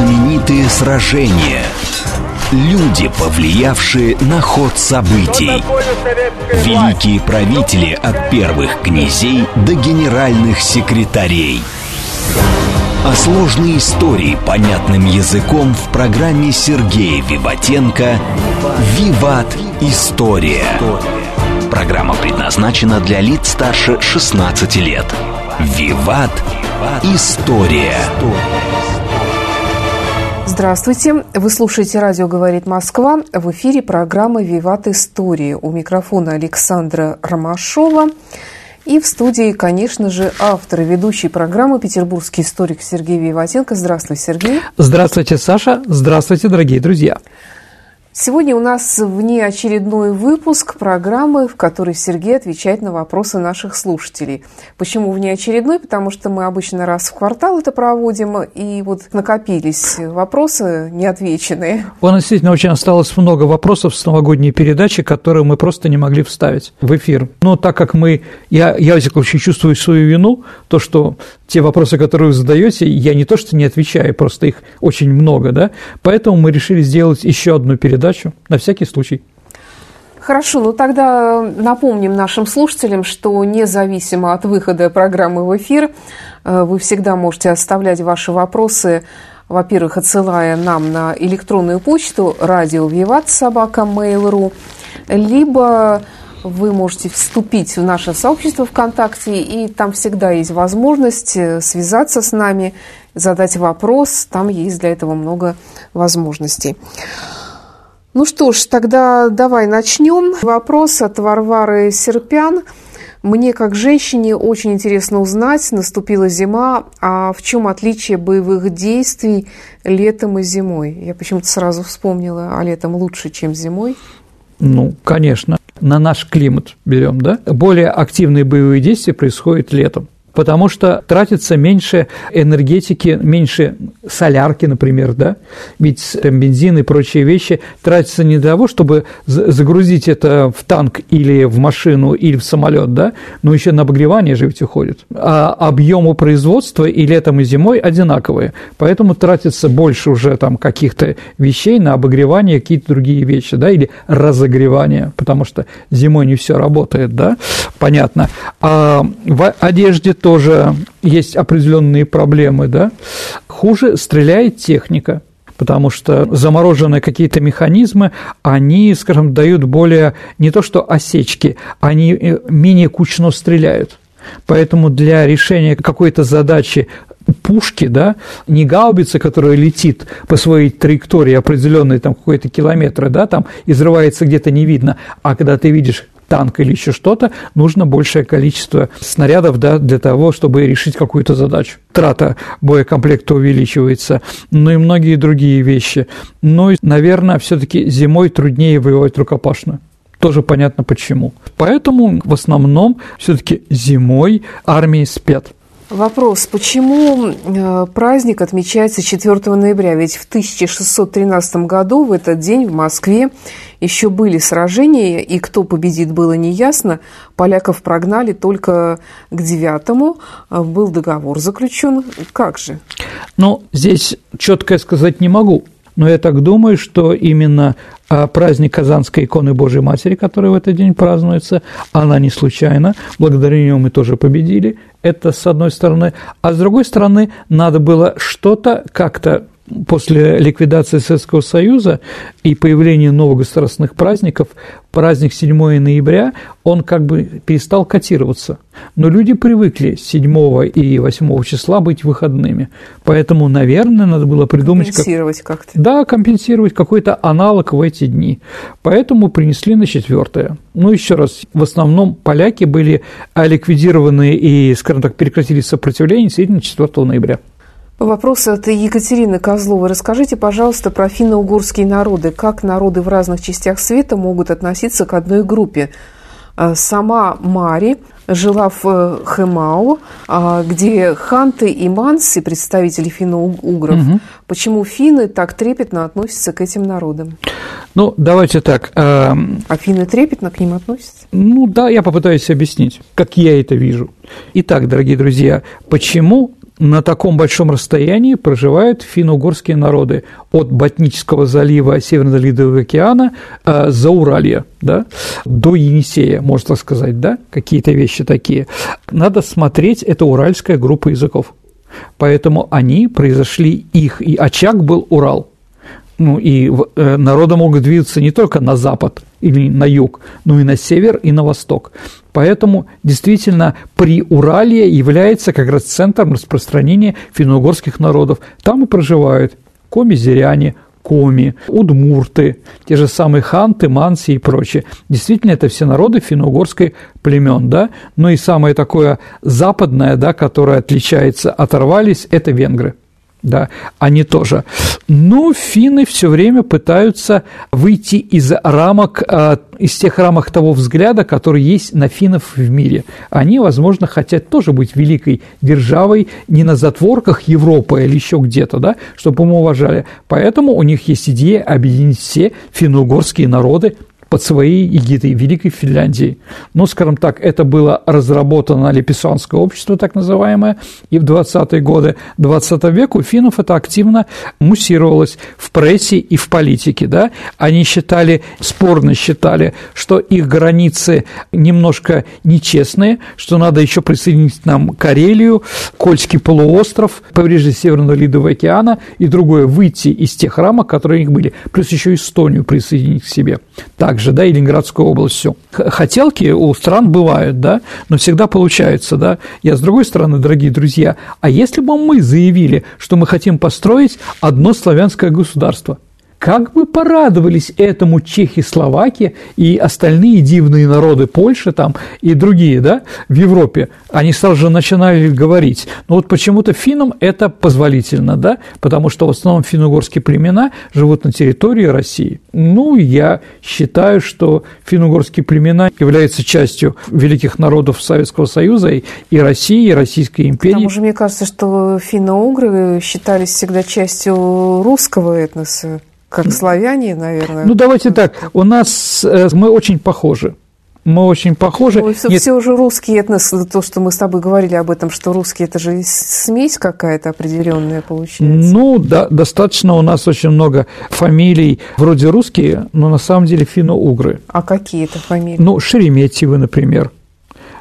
знаменитые сражения, люди, повлиявшие на ход событий, великие правители от первых князей до генеральных секретарей. О сложной истории понятным языком в программе Сергея Виватенко «Виват. История». Программа предназначена для лиц старше 16 лет. «Виват. История». Здравствуйте. Вы слушаете «Радио говорит Москва». В эфире программа «Виват. История». У микрофона Александра Ромашова. И в студии, конечно же, автор и ведущий программы петербургский историк Сергей Виватенко. Здравствуй, Сергей. Здравствуйте, Саша. Здравствуйте, дорогие друзья. Сегодня у нас внеочередной выпуск программы, в которой Сергей отвечает на вопросы наших слушателей. Почему внеочередной? Потому что мы обычно раз в квартал это проводим, и вот накопились вопросы неотвеченные. У нас действительно очень осталось много вопросов с новогодней передачи, которые мы просто не могли вставить в эфир. Но так как мы, я, я, всяком случае, чувствую свою вину, то, что те вопросы, которые вы задаете, я не то что не отвечаю, просто их очень много, да, поэтому мы решили сделать еще одну передачу на всякий случай. Хорошо, ну тогда напомним нашим слушателям, что независимо от выхода программы в эфир, э, вы всегда можете оставлять ваши вопросы, во-первых, отсылая нам на электронную почту радио собака Mail.ru, либо вы можете вступить в наше сообщество ВКонтакте, и там всегда есть возможность э, связаться с нами, задать вопрос. Там есть для этого много возможностей. Ну что ж, тогда давай начнем. Вопрос от Варвары Серпян. Мне, как женщине, очень интересно узнать, наступила зима, а в чем отличие боевых действий летом и зимой? Я почему-то сразу вспомнила, а летом лучше, чем зимой. Ну, конечно. На наш климат берем, да, более активные боевые действия происходят летом потому что тратится меньше энергетики, меньше солярки, например, да, ведь там, бензин и прочие вещи тратятся не для того, чтобы загрузить это в танк или в машину или в самолет, да, но еще на обогревание же ведь уходит. А объемы производства и летом, и зимой одинаковые, поэтому тратится больше уже там каких-то вещей на обогревание, какие-то другие вещи, да, или разогревание, потому что зимой не все работает, да, понятно. А в одежде тоже есть определенные проблемы, да, хуже стреляет техника, потому что замороженные какие-то механизмы, они, скажем, дают более не то что осечки, они э, менее кучно стреляют. Поэтому для решения какой-то задачи пушки, да, не гаубица, которая летит по своей траектории определенной, там какой-то километр, да, там изрывается где-то не видно, а когда ты видишь танк или еще что-то, нужно большее количество снарядов да, для того, чтобы решить какую-то задачу. Трата боекомплекта увеличивается, ну и многие другие вещи. Ну и, наверное, все-таки зимой труднее воевать рукопашно. Тоже понятно почему. Поэтому в основном все-таки зимой армии спят. Вопрос, почему э, праздник отмечается 4 ноября? Ведь в 1613 году в этот день в Москве еще были сражения, и кто победит, было неясно. Поляков прогнали только к 9 э, был договор заключен. Как же? Ну, здесь четко сказать не могу. Но я так думаю, что именно а, праздник Казанской иконы Божьей Матери, который в этот день празднуется, она не случайна. Благодаря нее мы тоже победили. Это с одной стороны. А с другой стороны, надо было что-то как-то после ликвидации Советского Союза и появления новых государственных праздников, праздник 7 ноября, он как бы перестал котироваться. Но люди привыкли 7 и 8 числа быть выходными. Поэтому, наверное, надо было придумать... Компенсировать как... как-то. Да, компенсировать какой-то аналог в эти дни. Поэтому принесли на 4. Ну, еще раз, в основном поляки были ликвидированы и, скажем так, прекратили сопротивление действительно 4 ноября. Вопрос от Екатерины Козловой. Расскажите, пожалуйста, про финно-угорские народы. Как народы в разных частях света могут относиться к одной группе? А, сама Мари жила в э, Хэмау, а, где ханты и мансы, представители финно-угров. Угу. Почему финны так трепетно относятся к этим народам? Ну, давайте так. Э, а финны трепетно к ним относятся? Ну да, я попытаюсь объяснить, как я это вижу. Итак, дорогие друзья, почему на таком большом расстоянии проживают финно-угорские народы от Ботнического залива Северного Ледового океана э, за Уралья, да, до Енисея, можно так сказать, да, какие-то вещи такие. Надо смотреть, это уральская группа языков. Поэтому они произошли, их и очаг был Урал. Ну и э, народы могут двигаться не только на запад или на юг, но и на север и на восток. Поэтому действительно при Урале является как раз центром распространения финно-угорских народов. Там и проживают коми-зиряне, коми, удмурты, те же самые ханты, манси и прочее. Действительно, это все народы финно-угорской племен, да, но и самое такое западное, да, которое отличается, оторвались, это венгры да, они тоже. Но финны все время пытаются выйти из рамок, а, из тех рамок того взгляда, который есть на финнов в мире. Они, возможно, хотят тоже быть великой державой не на затворках Европы или еще где-то, да, чтобы мы уважали. Поэтому у них есть идея объединить все финно-угорские народы под своей эгидой Великой Финляндии. Ну, скажем так, это было разработано Лепесанское общество, так называемое, и в 20-е годы 20 века у финнов это активно муссировалось в прессе и в политике. Да? Они считали, спорно считали, что их границы немножко нечестные, что надо еще присоединить нам Карелию, Кольский полуостров, побережье Северного Ледового океана и другое, выйти из тех рамок, которые у них были, плюс еще Эстонию присоединить к себе. Так также, да, и Ленинградскую область, все. Хотелки у стран бывают, да, но всегда получается, да. Я, с другой стороны, дорогие друзья, а если бы мы заявили, что мы хотим построить одно славянское государство – как бы порадовались этому чехи, Словакия и остальные дивные народы Польши там и другие, да, в Европе. Они сразу же начинали говорить. Но вот почему-то финнам это позволительно, да, потому что в основном финно-угорские племена живут на территории России. Ну, я считаю, что финно-угорские племена являются частью великих народов Советского Союза и России, и Российской империи. К тому же, мне кажется, что финно-угры считались всегда частью русского этноса как славяне, наверное. Ну, давайте так, у нас э, мы очень похожи. Мы очень похожи. Ну, все, Нет. все уже русский этнос, то, что мы с тобой говорили об этом, что русские это же смесь какая-то определенная получается. Ну, да, достаточно у нас очень много фамилий вроде русские, но на самом деле финно-угры. А какие это фамилии? Ну, Шереметьевы, например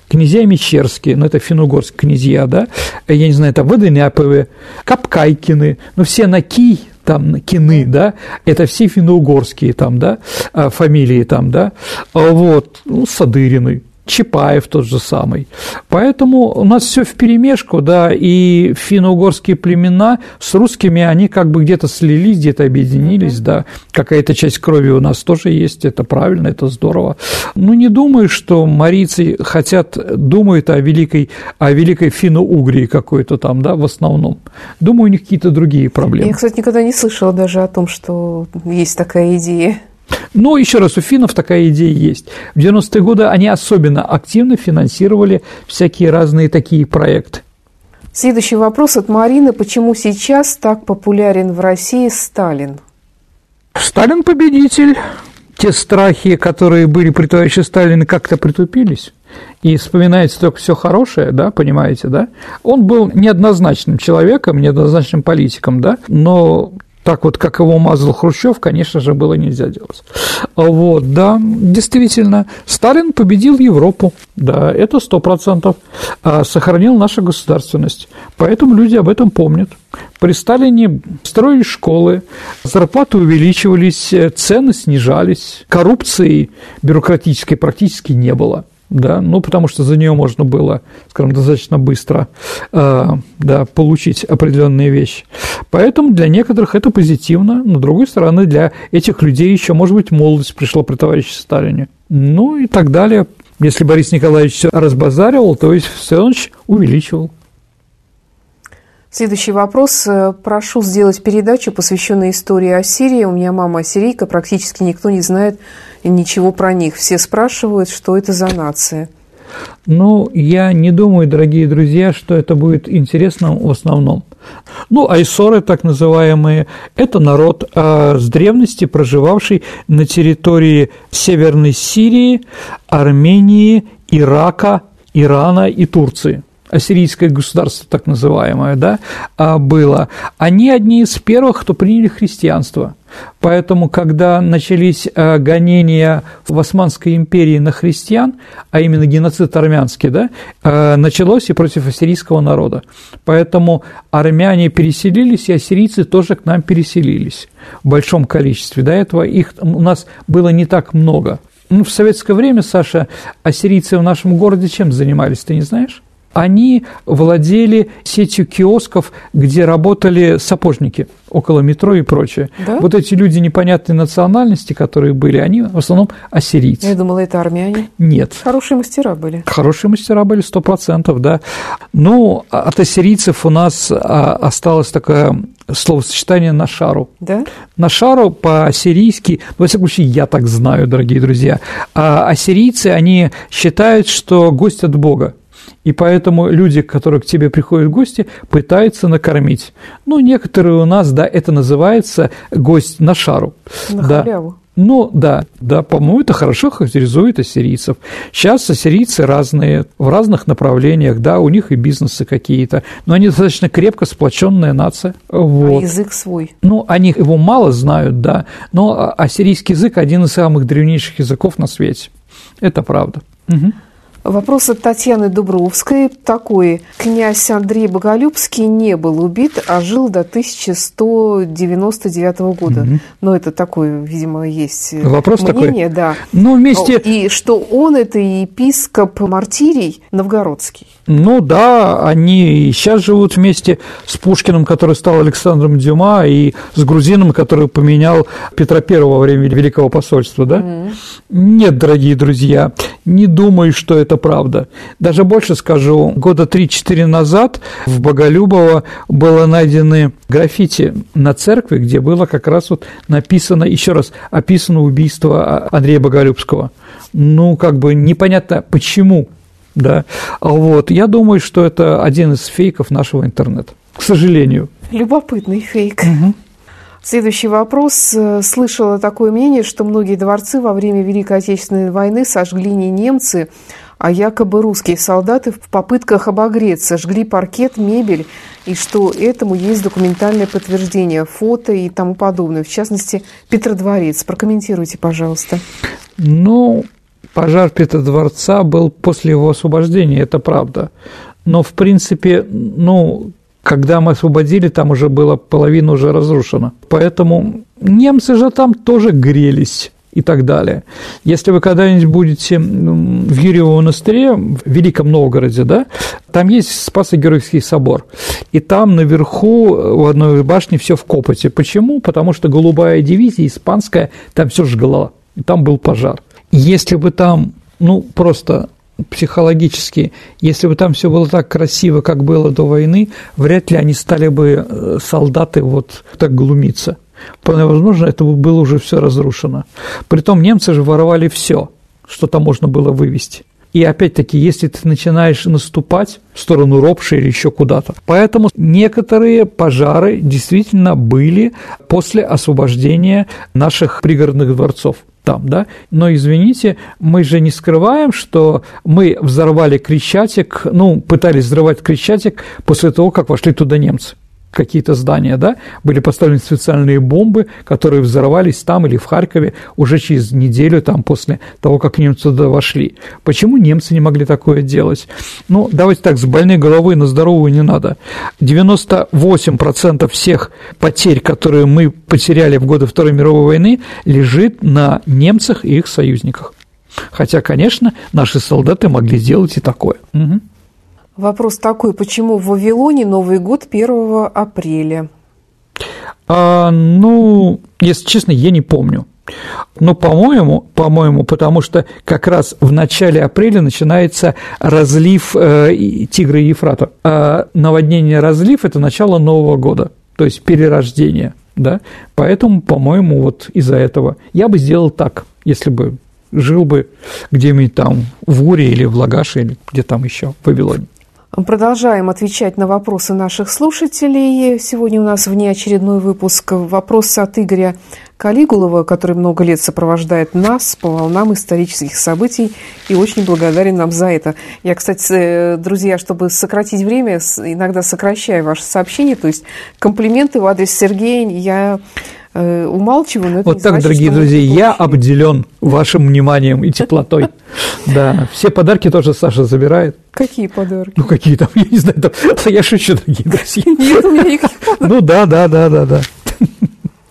князья Мещерские, ну, это финно-угорские князья, да, я не знаю, там Водоняповы, Капкайкины, ну, все на Ки, там кины, да, это все финно-угорские там, да, а, фамилии там, да, а вот, ну, Садырины, Чапаев тот же самый. Поэтому у нас все в перемешку, да, и финно-угорские племена с русскими, они как бы где-то слились, где-то объединились, да, какая-то часть крови у нас тоже есть, это правильно, это здорово. Ну, не думаю, что марийцы хотят, думают о великой, о великой финно-угрии какой-то там, да, в основном. Думаю, у них какие-то другие проблемы. Я, кстати, никогда не слышала даже о том, что есть такая идея. Но еще раз, у финнов такая идея есть. В 90-е годы они особенно активно финансировали всякие разные такие проекты. Следующий вопрос от Марины. Почему сейчас так популярен в России Сталин? Сталин победитель. Те страхи, которые были при товарище Сталине, как-то притупились. И вспоминается только все хорошее, да, понимаете, да? Он был неоднозначным человеком, неоднозначным политиком, да, но так вот, как его мазал Хрущев, конечно же, было нельзя делать. Вот, да, действительно, Сталин победил Европу, да, это сто процентов, а сохранил нашу государственность, поэтому люди об этом помнят. При Сталине строили школы, зарплаты увеличивались, цены снижались, коррупции бюрократической практически не было да, ну, потому что за нее можно было, скажем, достаточно быстро э, да, получить определенные вещи. Поэтому для некоторых это позитивно, но, с другой стороны, для этих людей еще, может быть, молодость пришла при товарище Сталине. Ну и так далее. Если Борис Николаевич все разбазаривал, то есть Всеволодович увеличивал. Следующий вопрос. Прошу сделать передачу, посвященную истории Ассирии. У меня мама ассирийка, практически никто не знает ничего про них. Все спрашивают, что это за нация. Ну, я не думаю, дорогие друзья, что это будет интересно в основном. Ну, айсоры, так называемые, это народ а, с древности, проживавший на территории Северной Сирии, Армении, Ирака, Ирана и Турции. Ассирийское государство так называемое, да, а, было, они одни из первых, кто приняли христианство. Поэтому, когда начались а, гонения в Османской империи на христиан, а именно геноцид армянский, да, а, началось и против ассирийского народа. Поэтому армяне переселились, и ассирийцы тоже к нам переселились в большом количестве. До этого их у нас было не так много. Ну, в советское время, Саша, ассирийцы в нашем городе чем занимались, ты не знаешь? Они владели сетью киосков, где работали сапожники около метро и прочее. Да? Вот эти люди непонятной национальности, которые были, они в основном ассирийцы. Я думала, это армяне. Нет. Хорошие мастера были. Хорошие мастера были, сто процентов, да. Ну, от ассирийцев у нас а, осталось такое словосочетание на шару. Да? На шару по-ассирийски, во всяком случае, я так знаю, дорогие друзья, а ассирийцы, они считают, что гость от Бога. И поэтому люди, которые к тебе приходят в гости, пытаются накормить. Ну, некоторые у нас, да, это называется гость на шару. На да. халяву. Ну, да, да, по-моему, это хорошо характеризует ассирийцев. Сейчас ассирийцы разные, в разных направлениях, да, у них и бизнесы какие-то, но они достаточно крепко сплоченная нация. Вот. А язык свой? Ну, они его мало знают, да, но ассирийский язык – один из самых древнейших языков на свете. Это правда. Угу. Вопрос от Татьяны Дубровской такой. Князь Андрей Боголюбский не был убит, а жил до 1199 года. Угу. Но это такое, видимо, есть Вопрос мнение, такой. да. Ну, вместе... И что он это епископ Мартирий Новгородский. Ну да, они сейчас живут вместе с Пушкиным, который стал Александром Дюма, и с грузином, который поменял Петра Первого во время Великого посольства, да? Угу. Нет, дорогие друзья, не думаю, что это правда. Даже больше скажу, года 3-4 назад в Боголюбово было найдены граффити на церкви, где было как раз вот написано, еще раз, описано убийство Андрея Боголюбского. Ну, как бы непонятно, почему, да. Вот, я думаю, что это один из фейков нашего интернета, к сожалению. Любопытный фейк. Угу. Следующий вопрос. Слышала такое мнение, что многие дворцы во время Великой Отечественной войны сожгли не немцы, а якобы русские солдаты в попытках обогреться жгли паркет, мебель, и что этому есть документальное подтверждение, фото и тому подобное. В частности, Петродворец. Прокомментируйте, пожалуйста. Ну, пожар Петродворца был после его освобождения, это правда. Но, в принципе, ну, когда мы освободили, там уже было половина уже разрушена. Поэтому немцы же там тоже грелись и так далее. Если вы когда-нибудь будете в Юрьевом монастыре, в Великом Новгороде, да, там есть Спасо-Георгиевский собор, и там наверху в одной башне все в копоте. Почему? Потому что голубая дивизия испанская там все жгла, и там был пожар. Если бы там, ну, просто психологически, если бы там все было так красиво, как было до войны, вряд ли они стали бы э, солдаты вот так глумиться. Вполне возможно, это было уже все разрушено. Притом немцы же воровали все, что там можно было вывести. И опять-таки, если ты начинаешь наступать в сторону Ропши или еще куда-то. Поэтому некоторые пожары действительно были после освобождения наших пригородных дворцов там, да, но извините, мы же не скрываем, что мы взорвали Крещатик, ну, пытались взорвать Крещатик после того, как вошли туда немцы какие-то здания, да, были поставлены специальные бомбы, которые взорвались там или в Харькове уже через неделю там после того, как немцы туда вошли. Почему немцы не могли такое делать? Ну, давайте так, с больной головы на здоровую не надо. 98% всех потерь, которые мы потеряли в годы Второй мировой войны, лежит на немцах и их союзниках. Хотя, конечно, наши солдаты могли сделать и такое. Угу. Вопрос такой, почему в Вавилоне Новый год 1 апреля? А, ну, если честно, я не помню. Но, по-моему, по-моему, потому что как раз в начале апреля начинается разлив э, Тигра и Ефрата. А наводнение разлив – это начало Нового года, то есть перерождение. Да? Поэтому, по-моему, вот из-за этого я бы сделал так, если бы жил бы где-нибудь там в Уре или в Лагаше, или где там еще, в Вавилоне. Продолжаем отвечать на вопросы наших слушателей. Сегодня у нас внеочередной выпуск. Вопрос от Игоря Калигулова, который много лет сопровождает нас по волнам исторических событий и очень благодарен нам за это. Я, кстати, друзья, чтобы сократить время, иногда сокращаю ваши сообщения, то есть комплименты в адрес Сергея я э, умалчиваю. Но это вот так, значит, дорогие друзья, я обделен вашим вниманием и теплотой. Да, все подарки тоже Саша забирает. Какие подарки? Ну, какие там, я не знаю, там, я шучу, дорогие друзья. Нет у меня никаких подарков. Ну, да, да, да, да, да.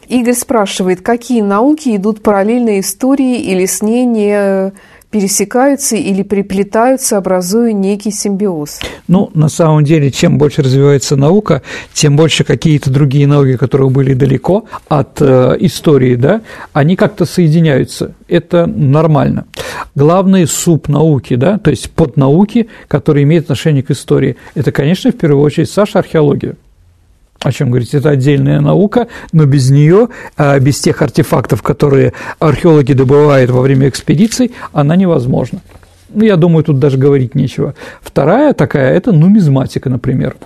Игорь спрашивает, какие науки идут параллельно истории или с ней не пересекаются или переплетаются, образуя некий симбиоз? Ну, на самом деле, чем больше развивается наука, тем больше какие-то другие науки, которые были далеко от э, истории, да, они как-то соединяются. Это нормально. Главные субнауки, да, то есть поднауки, которые имеют отношение к истории, это, конечно, в первую очередь, Саша, археология о чем говорить, это отдельная наука, но без нее, а, без тех артефактов, которые археологи добывают во время экспедиций, она невозможна. Ну, я думаю, тут даже говорить нечего. Вторая такая – это нумизматика, например.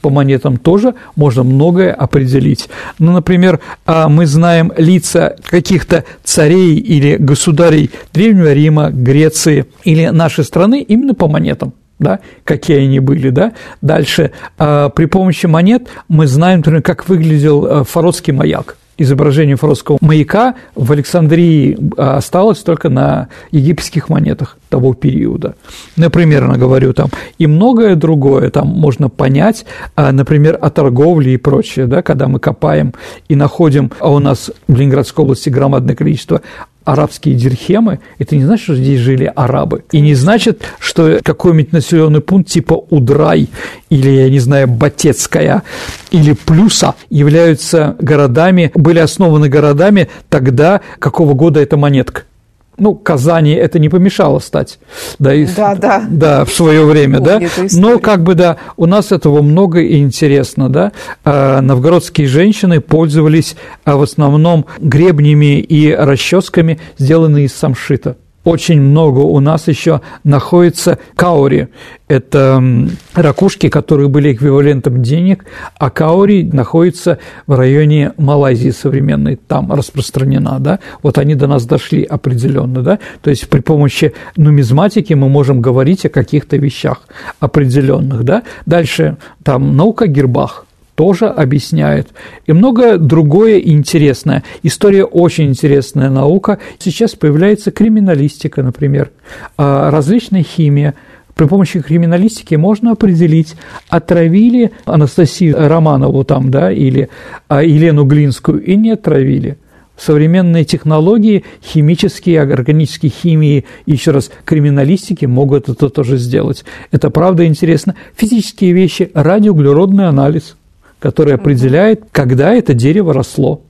По монетам тоже можно многое определить. Ну, например, а, мы знаем лица каких-то царей или государей Древнего Рима, Греции или нашей страны именно по монетам да, какие они были, да. Дальше, э, при помощи монет мы знаем, например, как выглядел э, фародский маяк. Изображение фародского маяка в Александрии а, осталось только на египетских монетах того периода. Например, я говорю там, и многое другое там можно понять, например, о торговле и прочее, да, когда мы копаем и находим, а у нас в Ленинградской области громадное количество арабские дирхемы, это не значит, что здесь жили арабы. И не значит, что какой-нибудь населенный пункт типа Удрай или, я не знаю, Батецкая или Плюса являются городами, были основаны городами тогда, какого года эта монетка ну, Казани это не помешало стать, да, и, да, да. да, в свое время, да, но как бы, да, у нас этого много и интересно, да, а, новгородские женщины пользовались а, в основном гребнями и расческами, сделанные из самшита, очень много у нас еще находится каури. Это ракушки, которые были эквивалентом денег, а каури находится в районе Малайзии современной, там распространена, да, вот они до нас дошли определенно, да, то есть при помощи нумизматики мы можем говорить о каких-то вещах определенных, да. Дальше там наука о гербах – тоже объясняет. И многое другое интересное. История очень интересная наука. Сейчас появляется криминалистика, например, а, различная химия. При помощи криминалистики можно определить, отравили Анастасию Романову там, да, или а, Елену Глинскую, и не отравили современные технологии, химические, органические химии и еще раз криминалистики могут это тоже сделать. Это правда интересно. Физические вещи, радиоуглеродный анализ – который определяет, когда это дерево росло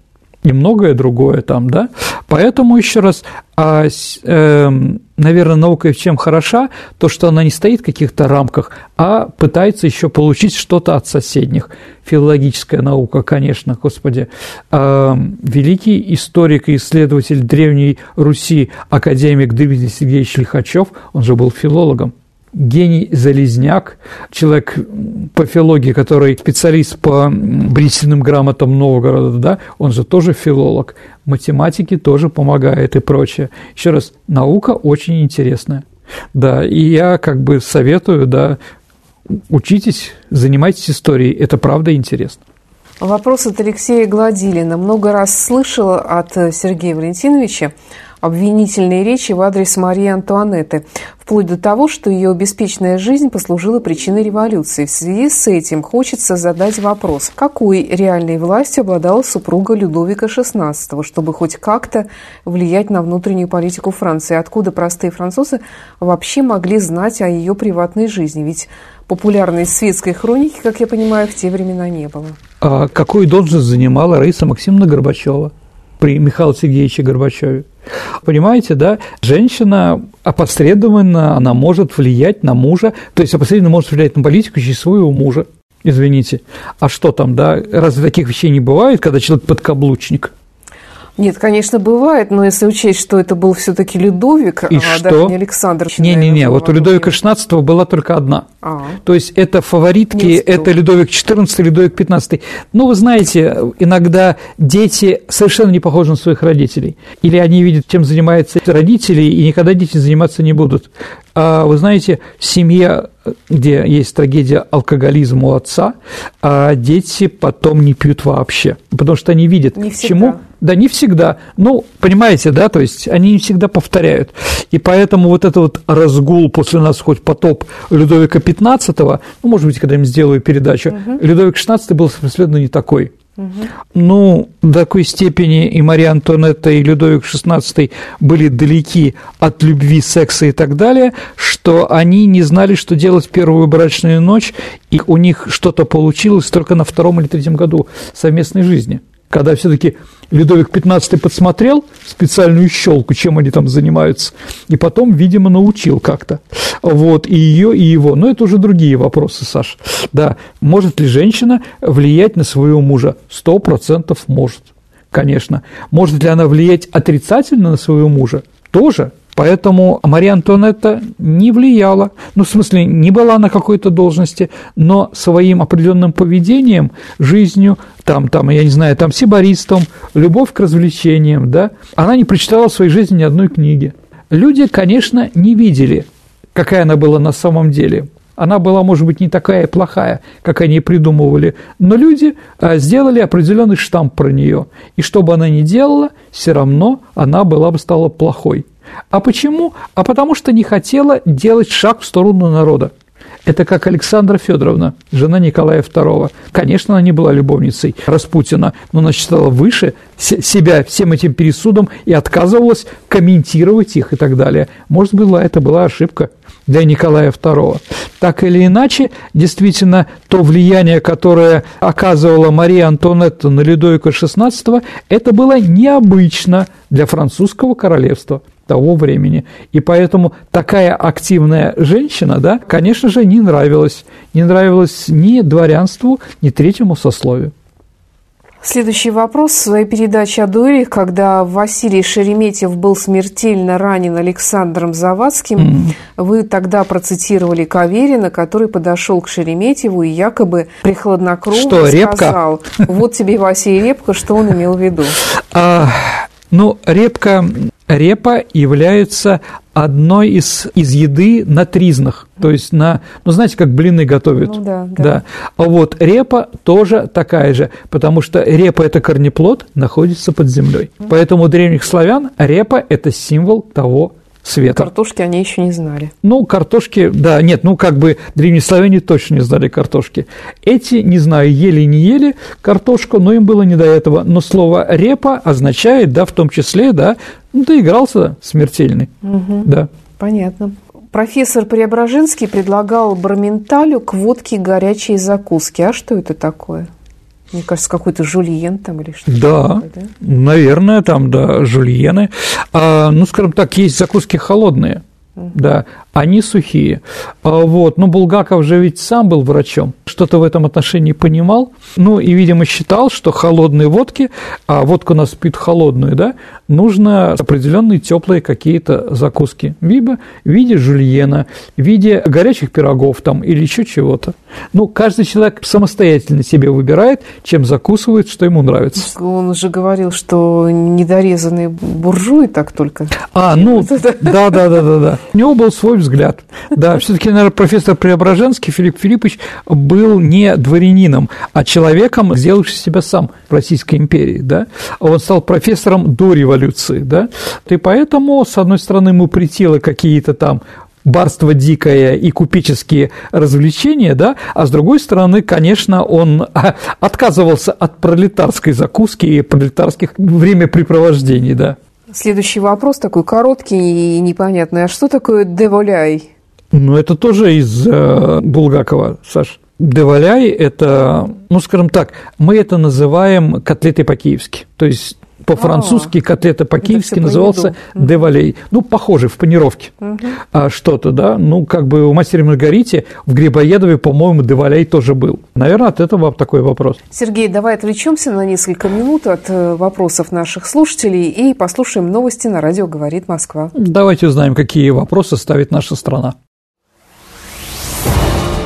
и многое другое там, да. Поэтому еще раз, а, э, наверное, наука чем хороша, то, что она не стоит в каких-то рамках, а пытается еще получить что-то от соседних. Филологическая наука, конечно, господи. Э, великий историк и исследователь Древней Руси, академик Дмитрий Сергеевич Лихачев, он же был филологом, гений Залезняк, человек по филологии, который специалист по брительным грамотам Новгорода, да, он же тоже филолог, математики тоже помогает и прочее. Еще раз, наука очень интересная. Да, и я как бы советую, да, учитесь, занимайтесь историей, это правда интересно. Вопрос от Алексея Гладилина. Много раз слышала от Сергея Валентиновича обвинительные речи в адрес Марии Антуанетты, вплоть до того, что ее беспечная жизнь послужила причиной революции. В связи с этим хочется задать вопрос, какой реальной властью обладала супруга Людовика XVI, чтобы хоть как-то влиять на внутреннюю политику Франции? Откуда простые французы вообще могли знать о ее приватной жизни? Ведь популярной светской хроники, как я понимаю, в те времена не было. А какую должность занимала Раиса Максимовна Горбачева при Михаиле Сергеевиче Горбачеве? Понимаете, да? Женщина опосредованно, она может влиять на мужа, то есть опосредованно может влиять на политику через своего мужа. Извините. А что там, да? Разве таких вещей не бывает, когда человек подкаблучник? Нет, конечно, бывает, но если учесть, что это был все-таки Людовик, И а что? даже не Александр. Не-не-не, вот у Людовика XVI была только одна. А. То есть это фаворитки, это Людовик XIV, Людовик XV. Ну, вы знаете, иногда дети совершенно не похожи на своих родителей. Или они видят, чем занимаются родители, и никогда дети заниматься не будут. А вы знаете, семья, где есть трагедия алкоголизма у отца, а дети потом не пьют вообще, потому что они видят, Не к чему да, не всегда. Ну, понимаете, да, то есть они не всегда повторяют. И поэтому вот это вот разгул после нас хоть потоп Людовика XV, ну, может быть, когда-нибудь сделаю передачу, Людовик XVI был совершенно не такой. Ну, до такой степени и Мария Антуанетта, и Людовик XVI были далеки от любви, секса и так далее, что они не знали, что делать в первую брачную ночь, и у них что-то получилось только на втором или третьем году совместной жизни когда все-таки Людовик XV подсмотрел специальную щелку, чем они там занимаются, и потом, видимо, научил как-то. Вот, и ее, и его. Но это уже другие вопросы, Саш. Да, может ли женщина влиять на своего мужа? Сто процентов может, конечно. Может ли она влиять отрицательно на своего мужа? Тоже. Поэтому Мария Антуанетта не влияла, ну, в смысле, не была на какой-то должности, но своим определенным поведением, жизнью, там, там, я не знаю, там, сибаристом, любовь к развлечениям, да, она не прочитала в своей жизни ни одной книги. Люди, конечно, не видели, какая она была на самом деле. Она была, может быть, не такая плохая, как они придумывали, но люди а, сделали определенный штамп про нее. И что бы она ни делала, все равно она была бы стала плохой. А почему? А потому что не хотела делать шаг в сторону народа. Это как Александра Федоровна, жена Николая II. Конечно, она не была любовницей Распутина, но она считала выше себя всем этим пересудом и отказывалась комментировать их и так далее. Может быть, это была ошибка для Николая II. Так или иначе, действительно, то влияние, которое оказывала Мария Антуанетта на Людовика XVI, это было необычно для французского королевства того времени. И поэтому такая активная женщина, да, конечно же, не нравилась. Не нравилась ни дворянству, ни третьему сословию. Следующий вопрос. В своей передаче о дуэлях, когда Василий Шереметьев был смертельно ранен Александром Завадским, mm. вы тогда процитировали Каверина, который подошел к Шереметьеву и якобы прихладнокровно что, сказал, вот тебе Василий Репка, что он имел в виду? А, ну, Репка, репа является одной из, из еды на тризнах, то есть на, ну знаете, как блины готовят, ну, да, да. да. А вот репа тоже такая же, потому что репа это корнеплод, находится под землей, поэтому у древних славян репа это символ того света. Картошки они еще не знали. Ну, картошки, да, нет, ну, как бы древние славяне точно не знали картошки. Эти, не знаю, ели не ели картошку, но им было не до этого. Но слово «репа» означает, да, в том числе, да, ну, доигрался смертельный, угу. да. Понятно. Профессор Преображенский предлагал барменталю к водке горячие закуски. А что это такое? Мне кажется, какой-то жульен там или что-то. Да, такое, да, наверное, там, да, жульены. А, ну, скажем так, есть закуски холодные. Uh-huh. Да, они сухие. А, вот, но Булгаков же ведь сам был врачом, что-то в этом отношении понимал, ну и, видимо, считал, что холодные водки, а водку у нас пьют холодную, да, нужно определенные теплые какие-то закуски, либо в виде жульена, в виде горячих пирогов там или еще чего-то. Ну, каждый человек самостоятельно себе выбирает, чем закусывает, что ему нравится. Он же говорил, что недорезанные буржуи так только. А, ну, да, да, да, да, да. У него был свой взгляд. Да, все-таки, наверное, профессор Преображенский Филипп Филиппович был не дворянином, а человеком, сделавшим себя сам в Российской империи, да. Он стал профессором до революции, да. И поэтому, с одной стороны, ему притило какие-то там барство дикое и купеческие развлечения, да, а с другой стороны, конечно, он отказывался от пролетарской закуски и пролетарских времяпрепровождений, да. Следующий вопрос такой короткий и непонятный. А что такое деволяй? Ну, это тоже из э, Булгакова, Саш. Деволяй – это, ну, скажем так, мы это называем котлеты по-киевски. То есть По-французски котлета по-киевски назывался девалей. Ну, похоже, в панировке а, что-то, да. Ну, как бы у мастера Маргарите в Грибоедове, по-моему, девалей тоже был. Наверное, от этого такой вопрос. Сергей, давай отвлечемся на несколько минут от э, вопросов наших слушателей и послушаем новости на радио «Говорит Москва». Давайте узнаем, какие вопросы ставит наша страна.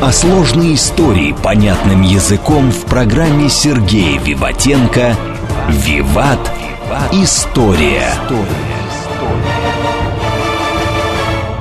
А сложные истории понятным языком в программе Сергея Виватенко «Виват. История».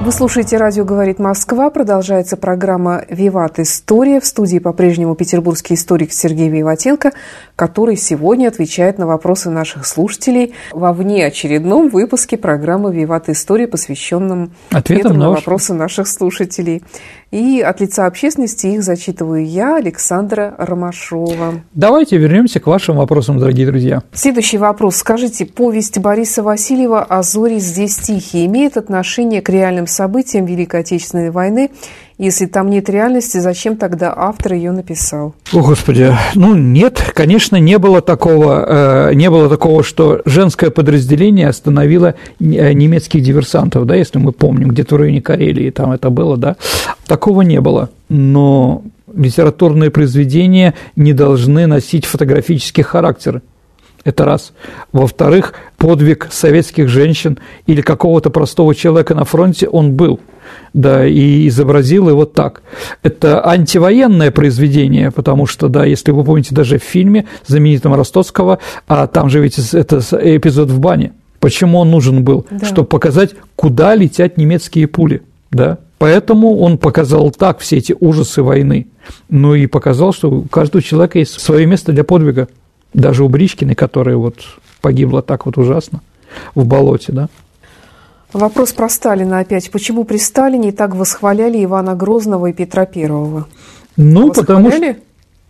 Вы слушаете «Радио говорит Москва». Продолжается программа «Виват. История». В студии по-прежнему петербургский историк Сергей Виватенко, который сегодня отвечает на вопросы наших слушателей во внеочередном выпуске программы «Виват. История», посвященном Ответам ответам на вопросы наших слушателей. И от лица общественности их зачитываю я, Александра Ромашова. Давайте вернемся к вашим вопросам, дорогие друзья. Следующий вопрос. Скажите, повесть Бориса Васильева «А зори здесь тихие» имеет отношение к реальным событиям Великой Отечественной войны? Если там нет реальности, зачем тогда автор ее написал? О, Господи, ну нет, конечно, не было такого, э, не было такого, что женское подразделение остановило э, немецких диверсантов, да, если мы помним, где-то в районе Карелии там это было, да, такого не было, но литературные произведения не должны носить фотографический характер. Это раз. Во-вторых, подвиг советских женщин или какого-то простого человека на фронте он был, да, и изобразил его так. Это антивоенное произведение, потому что, да, если вы помните даже в фильме знаменитом Ростовского, а там же ведь это эпизод в бане, почему он нужен был? Да. Чтобы показать, куда летят немецкие пули, да. Поэтому он показал так все эти ужасы войны. Ну и показал, что у каждого человека есть свое место для подвига. Даже у Бричкиной, которая вот погибла так вот ужасно в болоте, да. Вопрос про Сталина опять. Почему при Сталине так восхваляли Ивана Грозного и Петра Первого? Ну, потому что...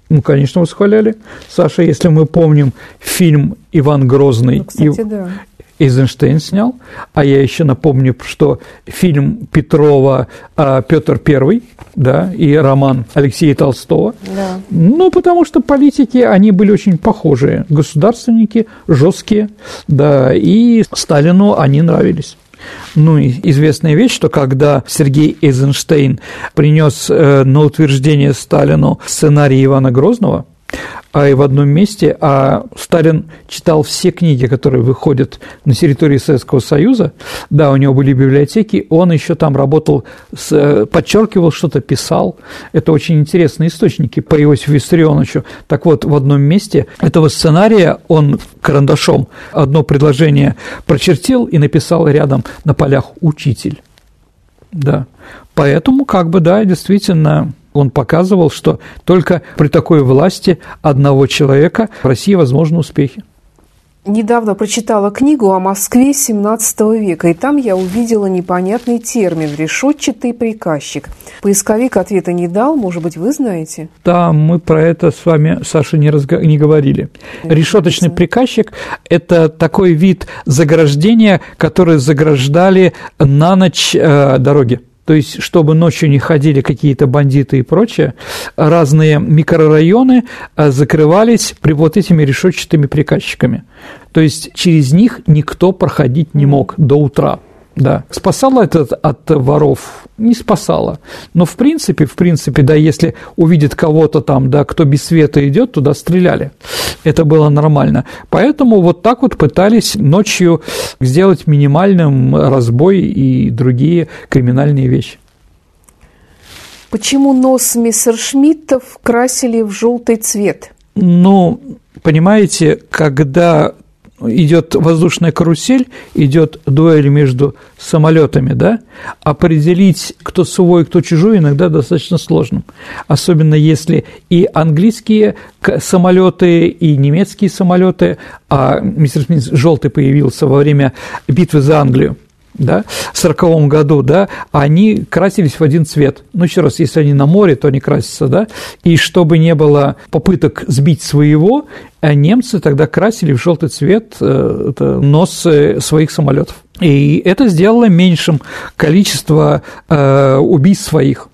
Ну, конечно, восхваляли. Саша, если мы помним фильм «Иван Грозный», Ну, кстати, и да. Эйзенштейн снял, а я еще напомню, что фильм Петрова а, «Петр Первый», да, и роман Алексея Толстого, Да. ну, потому что политики, они были очень похожие, государственники, жесткие, да, и Сталину они нравились. Ну, известная вещь, что когда Сергей Эйзенштейн принес э, на утверждение Сталину сценарий Ивана Грозного, а и в одном месте, а Сталин читал все книги, которые выходят на территории Советского Союза, да, у него были библиотеки, он еще там работал, с, э, подчеркивал что-то, писал. Это очень интересные источники по Иосифу Виссарионовичу. Так вот, в одном месте этого сценария он карандашом одно предложение прочертил и написал рядом на полях «учитель». Да. Поэтому, как бы, да, действительно, он показывал, что только при такой власти одного человека в России возможны успехи. Недавно прочитала книгу о Москве XVII века, и там я увидела непонятный термин «решетчатый приказчик». Поисковик ответа не дал, может быть, вы знаете? Да, мы про это с вами, Саша, не, разго... не говорили. Это Решеточный интересно. приказчик – это такой вид заграждения, который заграждали на ночь э, дороги. То есть, чтобы ночью не ходили какие-то бандиты и прочее, разные микрорайоны э, закрывались при вот этими решетчатыми приказчиками. То есть, через них никто проходить не мог до утра. Да. Спасало это от воров? Не спасало. Но в принципе, в принципе, да, если увидит кого-то там, да, кто без света идет, туда стреляли. Это было нормально. Поэтому вот так вот пытались ночью сделать минимальным разбой и другие криминальные вещи. Почему нос мессершмиттов красили в желтый цвет? Ну, понимаете, когда идет воздушная карусель, идет дуэль между самолетами, да, определить, кто свой, кто чужой, иногда достаточно сложно. Особенно если и английские самолеты, и немецкие самолеты, а мистер Смит желтый появился во время битвы за Англию, да, в 1940 году, да, они красились в один цвет. Ну, еще раз, если они на море, то они красятся, да, и чтобы не было попыток сбить своего, немцы тогда красили в желтый цвет э, нос своих самолетов. И это сделало меньшим количество э, убийств своих.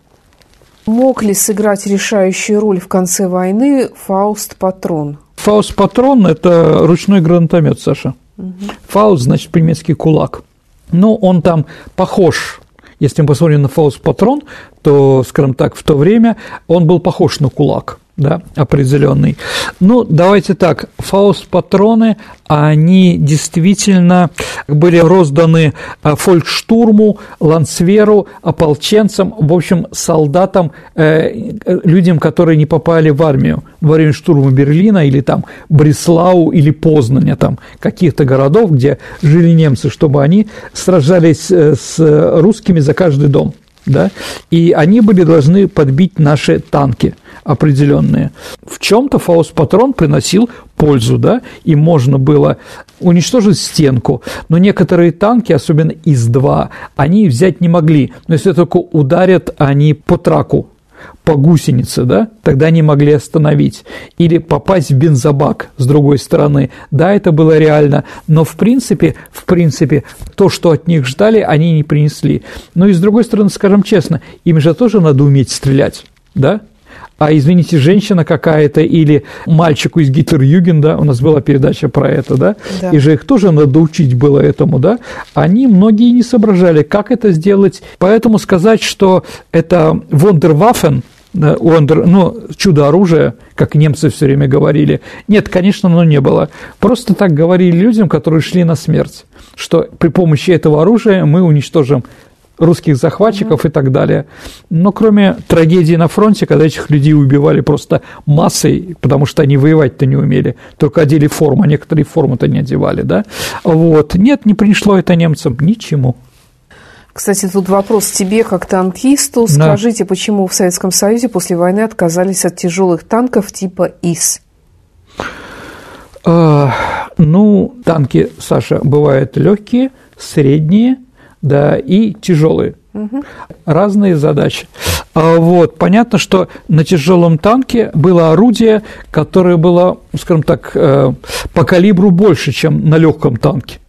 Мог ли сыграть решающую роль в конце войны Фауст Патрон? Фауст-патрон – это ручной гранатомет, Саша. Угу. Фауст, значит, по-немецки кулак. Ну, он там похож. Если мы посмотрим на фауст-патрон, то, скажем так, в то время он был похож на кулак да, определенный. Ну, давайте так, фауст-патроны, они действительно были розданы э, фолькштурму, ландверу, ополченцам, в общем, солдатам, э, людям, которые не попали в армию во время штурма Берлина или там Бреслау или Познаня, там каких-то городов, где жили немцы, чтобы они сражались э, с русскими за каждый дом да, и они были должны подбить наши танки определенные. В чем-то фауст-патрон приносил пользу, да, и можно было уничтожить стенку, но некоторые танки, особенно ИС-2, они взять не могли, но если только ударят они по траку, по гусенице, да, тогда не могли остановить. Или попасть в бензобак с другой стороны. Да, это было реально, но в принципе, в принципе, то, что от них ждали, они не принесли. Но и с другой стороны, скажем честно, им же тоже надо уметь стрелять, да? а, извините, женщина какая-то или мальчику из Гитлер-Югенда, у нас была передача про это, да? да, и же их тоже надо учить было этому, да, они многие не соображали, как это сделать, поэтому сказать, что это Вондерваффен, Wonder, ну, чудо-оружие, как немцы все время говорили. Нет, конечно, оно не было. Просто так говорили людям, которые шли на смерть, что при помощи этого оружия мы уничтожим русских захватчиков mm-hmm. и так далее. Но кроме трагедии на фронте, когда этих людей убивали просто массой, потому что они воевать-то не умели, только одели форму, а некоторые форму-то не одевали, да, вот, нет, не пришло это немцам ничему. Кстати, тут вопрос тебе, как танкисту. Скажите, да. почему в Советском Союзе после войны отказались от тяжелых танков типа ИС? А, ну, танки, Саша, бывают легкие, средние – да, и тяжелые. Угу. Разные задачи. А вот, понятно, что на тяжелом танке было орудие, которое было, скажем так, э, по калибру больше, чем на легком танке.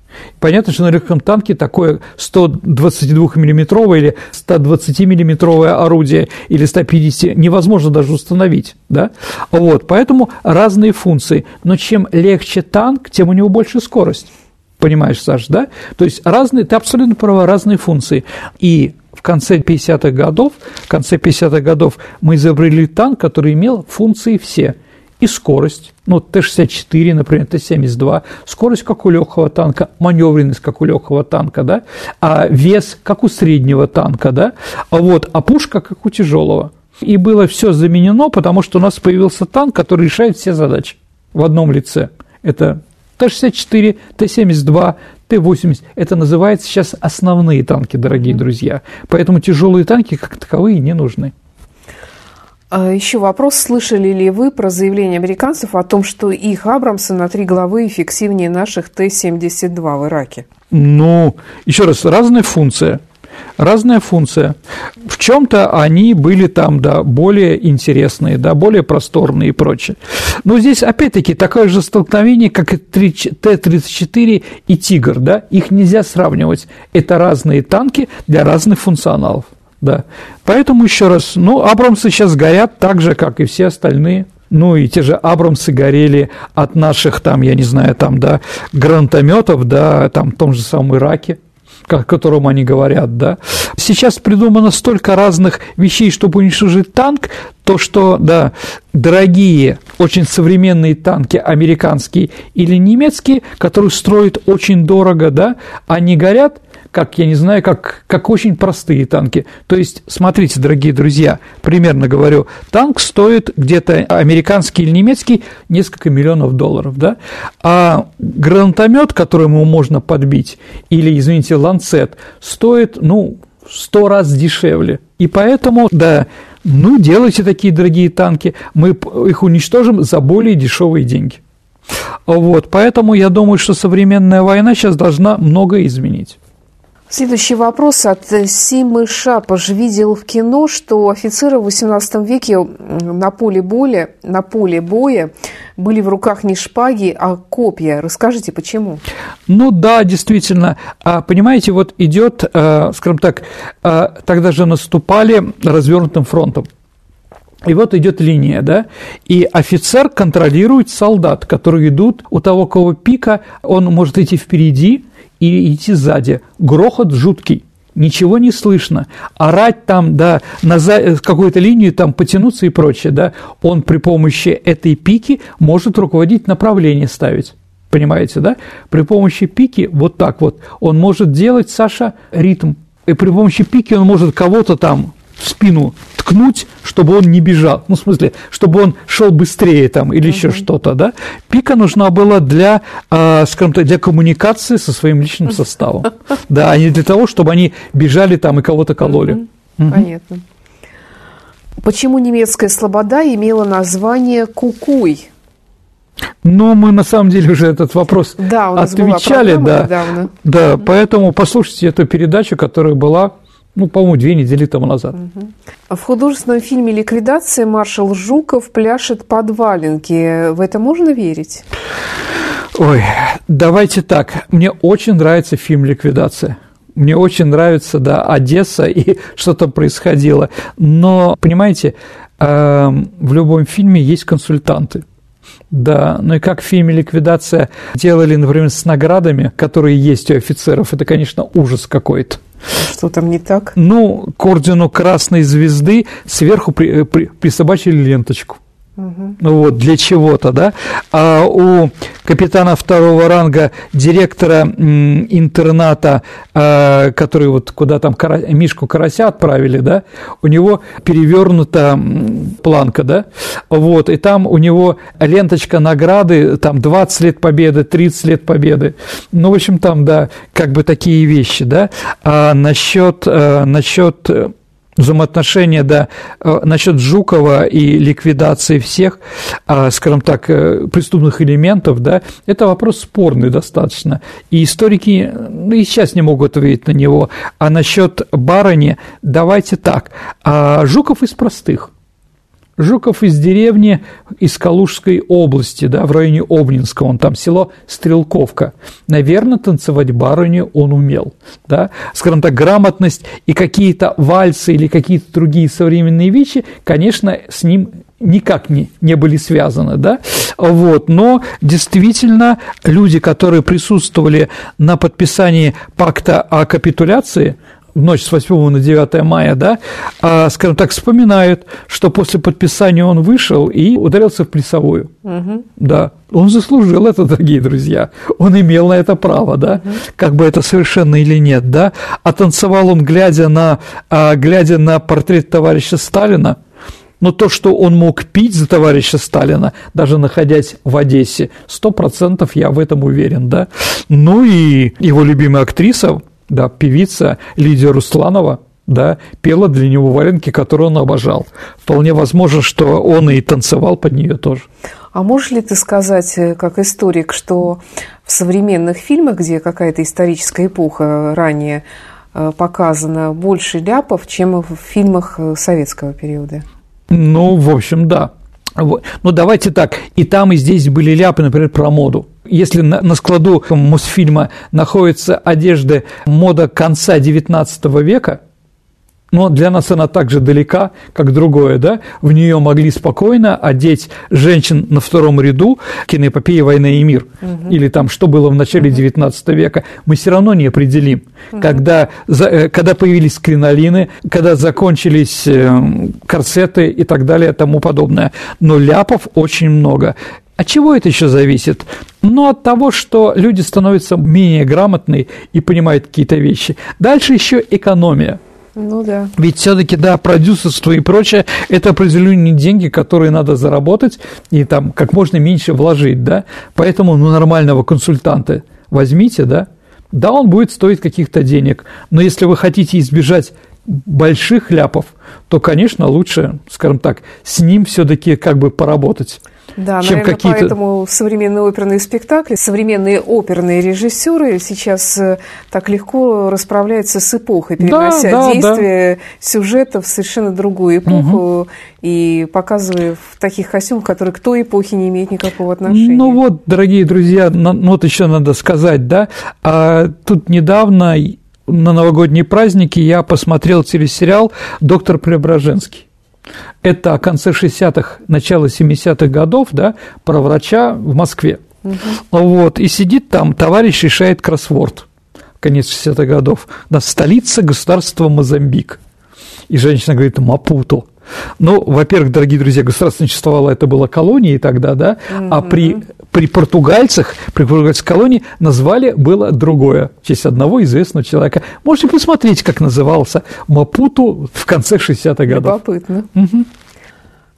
Понятно, что на легком танке такое 122-миллиметровое или 120-миллиметровое орудие или 150 невозможно даже установить. Да? Вот, поэтому разные функции. Но чем легче танк, тем у него больше скорость. Понимаешь, Саш, да? То есть разные, ты абсолютно права, разные функции. И в конце 50-х годов, в конце 50-х годов мы изобрели танк, который имел функции все. И скорость, ну, Т-64, например, Т-72, скорость, как у легкого танка, маневренность, как у легкого танка, да, а вес, как у среднего танка, да, а вот, а пушка, как у тяжелого. И было все заменено, потому что у нас появился танк, который решает все задачи в одном лице. Это Т-64, Т-72, Т-80 – это называется сейчас основные танки, дорогие друзья. Поэтому тяжелые танки как таковые не нужны. А Еще вопрос, слышали ли вы про заявление американцев о том, что их Абрамсы на три главы эффективнее наших Т-72 в Ираке? Ну, еще раз, разная функция – разная функция. В чем-то они были там, да, более интересные, да, более просторные и прочее. Но здесь, опять-таки, такое же столкновение, как и Т-34 и «Тигр», да, их нельзя сравнивать. Это разные танки для разных функционалов, да. Поэтому, еще раз, ну, Абрамсы сейчас горят так же, как и все остальные ну и те же Абрамсы горели от наших там, я не знаю, там, да, гранатометов, да, там в том же самом Ираке, о котором они говорят, да. Сейчас придумано столько разных вещей, чтобы уничтожить танк, то, что, да, дорогие, очень современные танки, американские или немецкие, которые строят очень дорого, да, они горят – как, я не знаю, как, как очень простые танки. То есть, смотрите, дорогие друзья, примерно говорю, танк стоит где-то американский или немецкий несколько миллионов долларов, да, а гранатомет, который ему можно подбить, или, извините, ланцет, стоит, ну, сто раз дешевле. И поэтому, да, ну, делайте такие дорогие танки, мы их уничтожим за более дешевые деньги. Вот, поэтому я думаю, что современная война сейчас должна многое изменить. Следующий вопрос от Симы Шапаш. Видел в кино, что офицеры в XVIII веке на поле, боя, на поле боя были в руках не шпаги, а копья. Расскажите, почему? Ну да, действительно. А, понимаете, вот идет, э, скажем так, э, тогда же наступали развернутым фронтом. И вот идет линия, да, и офицер контролирует солдат, которые идут у того, кого пика, он может идти впереди и идти сзади. Грохот жуткий ничего не слышно. Орать там, да, на какую-то линию там потянуться и прочее, да, он при помощи этой пики может руководить направление ставить. Понимаете, да? При помощи пики, вот так вот, он может делать, Саша, ритм. И при помощи пики он может кого-то там в спину ткнуть, чтобы он не бежал. Ну, в смысле, чтобы он шел быстрее там или еще что-то, да. Пика нужна была для, э, скажем так, для коммуникации со своим личным составом. Да, а не для того, чтобы они бежали там и кого-то кололи. Понятно. Почему немецкая слобода имела название Кукуй? Но мы на самом деле уже этот вопрос да, отвечали, да, недавно. да, поэтому послушайте эту передачу, которая была ну, по-моему, две недели тому назад. В художественном фильме «Ликвидация» маршал Жуков пляшет под валенки. В это можно верить? Ой, давайте так. Мне очень нравится фильм «Ликвидация». Мне очень нравится, да, Одесса и что там происходило. Но, понимаете, эм, в любом фильме есть консультанты. Да, ну и как в фильме «Ликвидация» делали, например, с наградами, которые есть у офицеров, это, конечно, ужас какой-то. Что там не так? Ну, к ордену Красной Звезды сверху при, при, присобачили ленточку. Угу. Вот, для чего-то, да. А у капитана второго ранга, директора интерната, а, который вот куда там Мишку Карася отправили, да, у него перевернута планка, да, вот, и там у него ленточка награды, там 20 лет победы, 30 лет победы, ну, в общем, там, да, как бы такие вещи, да. А насчет, а, насчет взаимоотношения, да, э, насчет Жукова и ликвидации всех, а, скажем так, э, преступных элементов, да, это вопрос спорный достаточно. И историки ну, и сейчас не могут ответить на него. А насчет барыни, давайте так, а Жуков из простых – Жуков из деревни из Калужской области, да, в районе Обнинска, он там село Стрелковка. Наверное, танцевать барыню он умел, да. Скажем так, грамотность и какие-то вальсы или какие-то другие современные вещи, конечно, с ним никак не, не были связаны, да, вот, но действительно люди, которые присутствовали на подписании пакта о капитуляции, ночь с 8 на 9 мая, да, а, скажем так, вспоминают, что после подписания он вышел и ударился в плясовую. Угу. Да, он заслужил это, дорогие друзья. Он имел на это право, да, угу. как бы это совершенно или нет, да. А танцевал он, глядя на, а, глядя на портрет товарища Сталина, но то, что он мог пить за товарища Сталина, даже находясь в Одессе, сто процентов я в этом уверен, да. Ну и его любимая актриса да, певица Лидия Русланова, да, пела для него валенки, которые он обожал. Вполне возможно, что он и танцевал под нее тоже. А можешь ли ты сказать, э, как историк, что в современных фильмах, где какая-то историческая эпоха ранее э, показана, больше ляпов, чем в фильмах э, советского периода? Ну, в общем, да. Ну, давайте так, и там, и здесь были ляпы, например, про моду. Если на, на складу Мосфильма находится одежда мода конца XIX века, но для нас она так же далека, как другое, да, в нее могли спокойно одеть женщин на втором ряду киноэпопея «Война и мир», угу. или там что было в начале XIX века, мы все равно не определим. Угу. Когда, э, когда появились кринолины, когда закончились э, корсеты и так далее и тому подобное. Но ляпов очень много. От чего это еще зависит? Ну, от того, что люди становятся менее грамотные и понимают какие-то вещи. Дальше еще экономия. Ну да. Ведь все-таки, да, продюсерство и прочее – это определенные деньги, которые надо заработать и там как можно меньше вложить, да. Поэтому, ну, нормального консультанта возьмите, да. Да, он будет стоить каких-то денег, но если вы хотите избежать больших ляпов, то, конечно, лучше, скажем так, с ним все-таки как бы поработать. Да, чем наверное, какие-то... поэтому современные оперные спектакли, современные оперные режиссеры сейчас э, так легко расправляются с эпохой, перенося да, да, действие да. сюжета в совершенно другую эпоху угу. и показывая в таких костюмах, которые к той эпохе не имеют никакого отношения. Ну вот, дорогие друзья, вот еще надо сказать, да, а тут недавно на новогодние праздники я посмотрел телесериал «Доктор Преображенский». Это конце 60-х, начало 70-х годов, да, про врача в Москве. Угу. Вот, и сидит там, товарищ решает кроссворд, конец 60-х годов, да, столица государства Мозамбик. И женщина говорит, Мапуту. Ну, во-первых, дорогие друзья, государство существовало, это было колонией тогда, да, а при, при португальцах, при португальской колонии назвали было другое, в честь одного известного человека. Можете посмотреть, как назывался Мапуту в конце 60-х годов. Любопытно. Угу.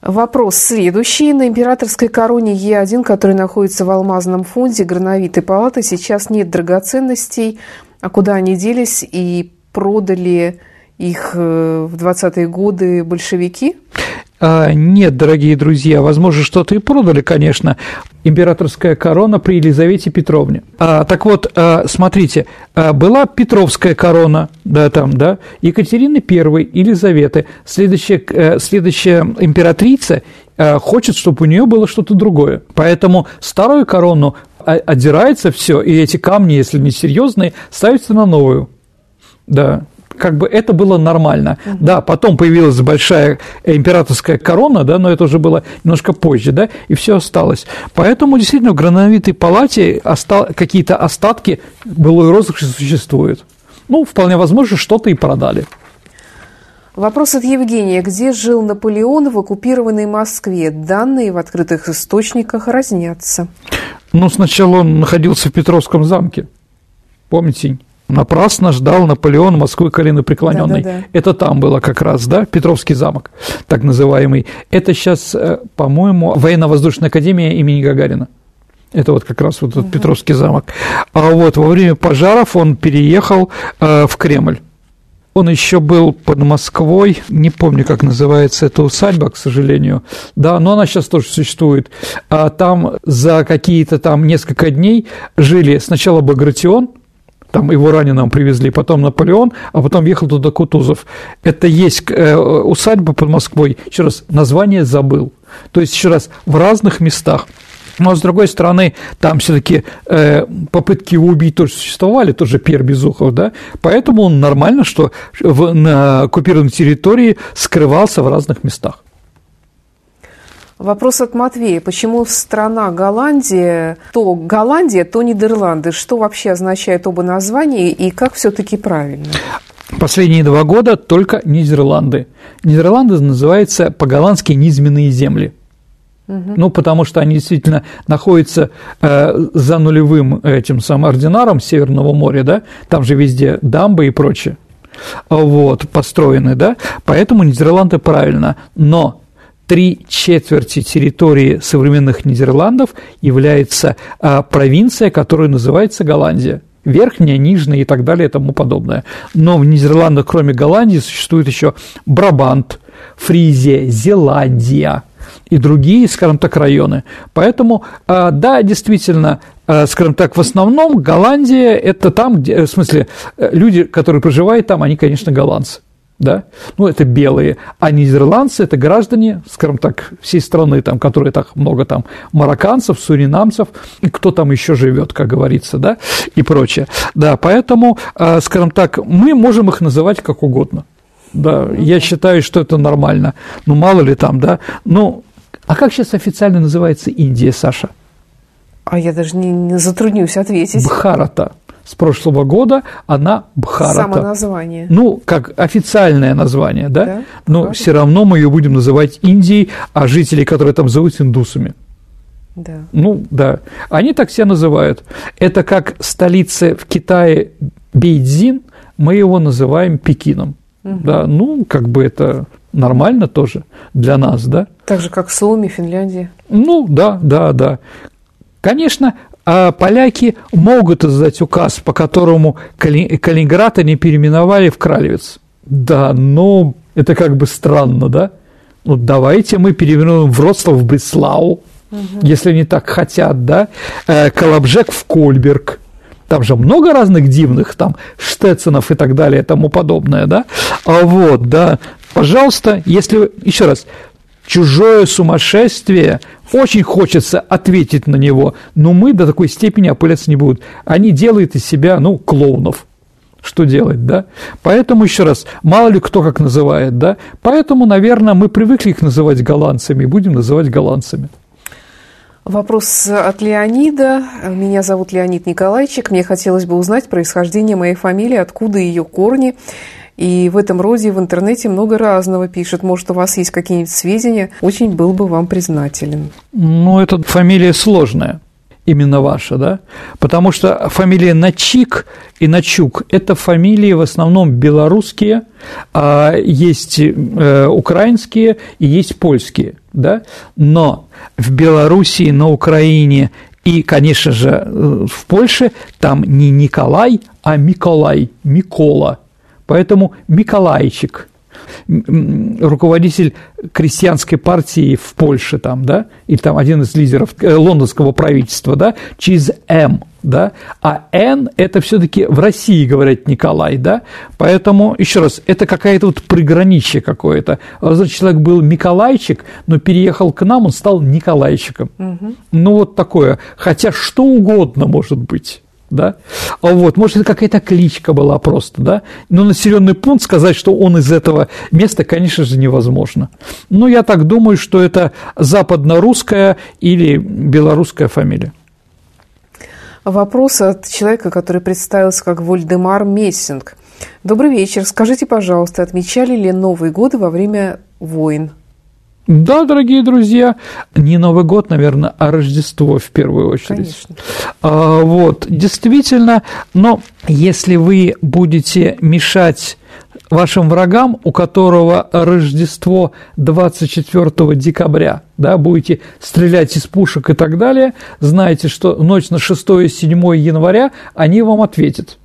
Вопрос следующий. На императорской короне Е1, которая находится в алмазном фонде грановитой палаты, сейчас нет драгоценностей. А куда они делись и продали их э, в 20-е годы большевики? А, нет, дорогие друзья, возможно, что-то и продали, конечно. Императорская корона при Елизавете Петровне. А, так вот, а, смотрите, а, была Петровская корона, да, там, да, Екатерины I, Елизаветы. Следующая, а, следующая императрица а, хочет, чтобы у нее было что-то другое. Поэтому старую корону отдирается все, и эти камни, если не серьезные, ставятся на новую. Да как бы это было нормально. Угу. Да, потом появилась большая императорская корона, да, но это уже было немножко позже, да, и все осталось. Поэтому действительно в грановитой палате оста- какие-то остатки былой роскоши существуют. Ну, вполне возможно, что-то и продали. Вопрос от Евгения. Где жил Наполеон в оккупированной Москве? Данные в открытых источниках разнятся. Ну, сначала он находился в Петровском замке. Помните? Напрасно ждал Наполеон Москвы колено преклоненной. Да, да, да. Это там было как раз, да, Петровский замок, так называемый. Это сейчас, э, по-моему, военно-воздушная академия имени Гагарина. Это вот как раз вот этот угу. Петровский замок. А вот во время пожаров он переехал э, в Кремль. Он еще был под Москвой, не помню, как называется эта усадьба, к сожалению, да, но она сейчас тоже существует. А там за какие-то там несколько дней жили сначала Багратион, там его раненым привезли, потом Наполеон, а потом ехал туда Кутузов. Это есть э, усадьба под Москвой, еще раз, название забыл. То есть, еще раз, в разных местах. Но, с другой стороны, там все-таки э, попытки его убить тоже существовали, тоже Пьер Безухов, да, поэтому он нормально, что в, на оккупированной территории скрывался в разных местах. Вопрос от Матвея. Почему страна Голландия, то Голландия, то Нидерланды? Что вообще означает оба названия и как все-таки правильно? Последние два года только Нидерланды. Нидерланды называются по-голландски низменные земли. Угу. Ну, потому что они действительно находятся э, за нулевым этим самым ординаром Северного моря, да, там же везде дамбы и прочее, вот, построены, да, поэтому Нидерланды правильно, но три четверти территории современных Нидерландов является а, провинция, которая называется Голландия. Верхняя, нижняя и так далее и тому подобное. Но в Нидерландах, кроме Голландии, существует еще Брабант, Фризия, Зеландия и другие, скажем так, районы. Поэтому, а, да, действительно, а, скажем так, в основном Голландия – это там, где, в смысле, э, люди, которые проживают там, они, конечно, голландцы да, ну, это белые, а нидерландцы – это граждане, скажем так, всей страны, там, которые так много там марокканцев, суринамцев, и кто там еще живет, как говорится, да, и прочее. Да, поэтому, а, скажем так, мы можем их называть как угодно. Да, я считаю, что это нормально. Ну, мало ли там, да. Ну, а как сейчас официально называется Индия, Саша? А я даже не, не затруднюсь ответить. Бхарата с прошлого года, она Бхарата. Само название. Ну, как официальное название, да? да Но Бхарата. все равно мы ее будем называть Индией, а жители, которые там зовут, индусами. Да. Ну, да. Они так себя называют. Это как столица в Китае Бейдзин, мы его называем Пекином. Угу. Да, ну, как бы это нормально тоже для нас, да? Так же, как Суоми, Финляндия. Ну, да, да, да. Конечно, а поляки могут издать указ, по которому Калининград они переименовали в Кралевец. Да, но это как бы странно, да? Ну, давайте мы переименуем Вроцлав в Бреслау, угу. если они так хотят, да? Э, Колобжек в Кольберг. Там же много разных дивных, там, Штеценов и так далее и тому подобное, да? А вот, да, пожалуйста, если, еще раз, чужое сумасшествие, очень хочется ответить на него, но мы до такой степени опыляться не будут. Они делают из себя, ну, клоунов. что делать, да? Поэтому, еще раз, мало ли кто как называет, да? Поэтому, наверное, мы привыкли их называть голландцами и будем называть голландцами. Вопрос от Леонида. Меня зовут Леонид Николайчик. Мне хотелось бы узнать происхождение моей фамилии, откуда ее корни. И в этом роде в интернете много разного пишет. Может, у вас есть какие-нибудь сведения? Очень был бы вам признателен. Ну, эта фамилия сложная именно ваша, да? Потому что фамилия Начик и Начук – это фамилии в основном белорусские, а есть э, украинские и есть польские, да? Но в Белоруссии, на Украине и, конечно же, э, в Польше там не Николай, а Миколай, Микола. Поэтому Миколайчик – руководитель крестьянской партии в Польше, там, да, и там один из лидеров э, лондонского правительства, да, через М, да, а Н – это все таки в России, говорят Николай, да, поэтому, еще раз, это какая-то вот приграничье какое-то. Значит, человек был Николайчик, но переехал к нам, он стал Николайчиком. Угу. Ну, вот такое. Хотя что угодно может быть да, а вот, может, это какая-то кличка была просто, да, но населенный пункт сказать, что он из этого места, конечно же, невозможно. Но я так думаю, что это западно-русская или белорусская фамилия. Вопрос от человека, который представился как Вольдемар Мессинг. Добрый вечер. Скажите, пожалуйста, отмечали ли Новый год во время войн? Да, дорогие друзья, не Новый год, наверное, а Рождество в первую очередь. Конечно. А, вот, действительно, но если вы будете мешать вашим врагам, у которого Рождество 24 декабря, да, будете стрелять из пушек и так далее, знаете, что ночь на 6-7 января они вам ответят –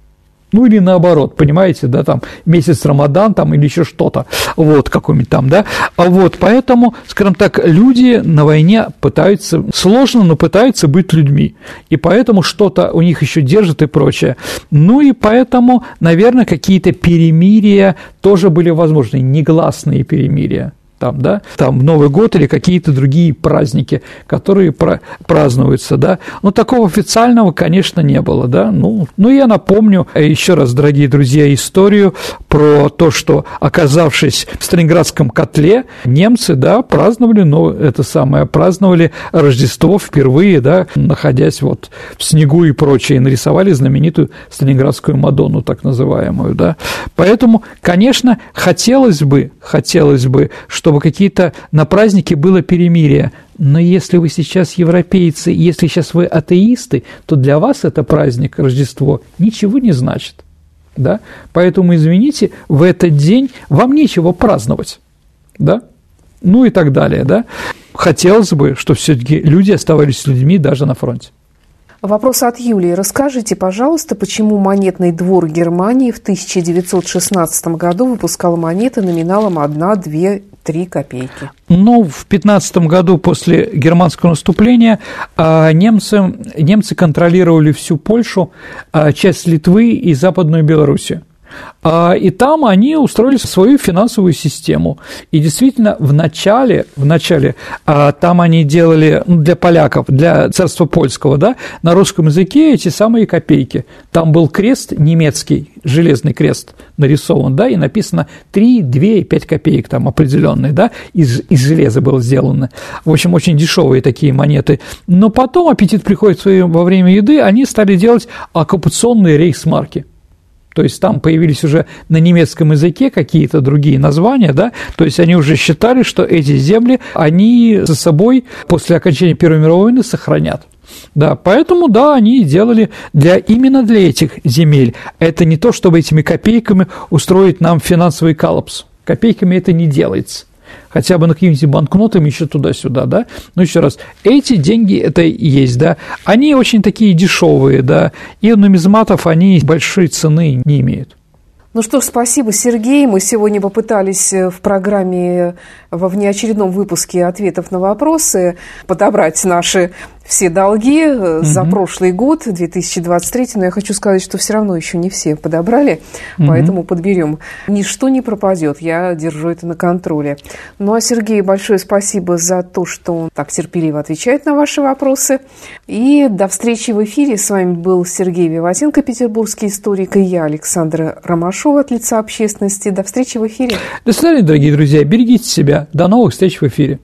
ну или наоборот, понимаете, да, там месяц Рамадан там или еще что-то, вот какой-нибудь там, да, а вот поэтому, скажем так, люди на войне пытаются, сложно, но пытаются быть людьми, и поэтому что-то у них еще держит и прочее, ну и поэтому, наверное, какие-то перемирия тоже были возможны, негласные перемирия, там, да, там Новый год или какие-то другие праздники, которые празднуются, да. Но такого официального, конечно, не было, да. Ну, ну я напомню еще раз, дорогие друзья, историю про то, что, оказавшись в Сталинградском котле, немцы, да, праздновали, ну, это самое, праздновали Рождество впервые, да, находясь вот в снегу и прочее, нарисовали знаменитую Сталинградскую Мадонну, так называемую, да. Поэтому, конечно, хотелось бы, хотелось бы, что чтобы какие-то на празднике было перемирие. Но если вы сейчас европейцы, если сейчас вы атеисты, то для вас это праздник, Рождество, ничего не значит. Да? Поэтому, извините, в этот день вам нечего праздновать. Да? Ну и так далее. Да? Хотелось бы, чтобы все-таки люди оставались людьми даже на фронте. Вопрос от Юлии. Расскажите, пожалуйста, почему монетный двор Германии в 1916 году выпускал монеты номиналом 1, 2, 3 копейки? Ну, в 15 году после германского наступления а, немцы, немцы контролировали всю Польшу, а, часть Литвы и Западную Белоруссию. А, и там они устроили свою финансовую систему. И действительно, в начале, в начале а, там они делали ну, для поляков, для царства польского, да, на русском языке эти самые копейки. Там был крест немецкий, железный крест нарисован, да, и написано 3, 2 и 5 копеек там определенные, да, из, из железа было сделано. В общем, очень дешевые такие монеты. Но потом аппетит приходит во время еды, они стали делать оккупационные рейхсмарки то есть там появились уже на немецком языке какие-то другие названия, да, то есть они уже считали, что эти земли, они за собой после окончания Первой мировой войны сохранят. Да, поэтому, да, они делали для, именно для этих земель. Это не то, чтобы этими копейками устроить нам финансовый коллапс. Копейками это не делается хотя бы на какими-нибудь банкнотами еще туда-сюда, да. Но еще раз, эти деньги это и есть, да. Они очень такие дешевые, да, и нумизматов они большой цены не имеют. Ну что ж, спасибо, Сергей. Мы сегодня попытались э, в программе во внеочередном выпуске ответов на вопросы подобрать наши все долги угу. за прошлый год, 2023, но я хочу сказать, что все равно еще не все подобрали, угу. поэтому подберем. Ничто не пропадет, я держу это на контроле. Ну а Сергей, большое спасибо за то, что он так терпеливо отвечает на ваши вопросы. И до встречи в эфире. С вами был Сергей Виватенко, петербургский историк, и я, Александра Ромашова от лица общественности. До встречи в эфире. До свидания, дорогие друзья. Берегите себя. До новых встреч в эфире.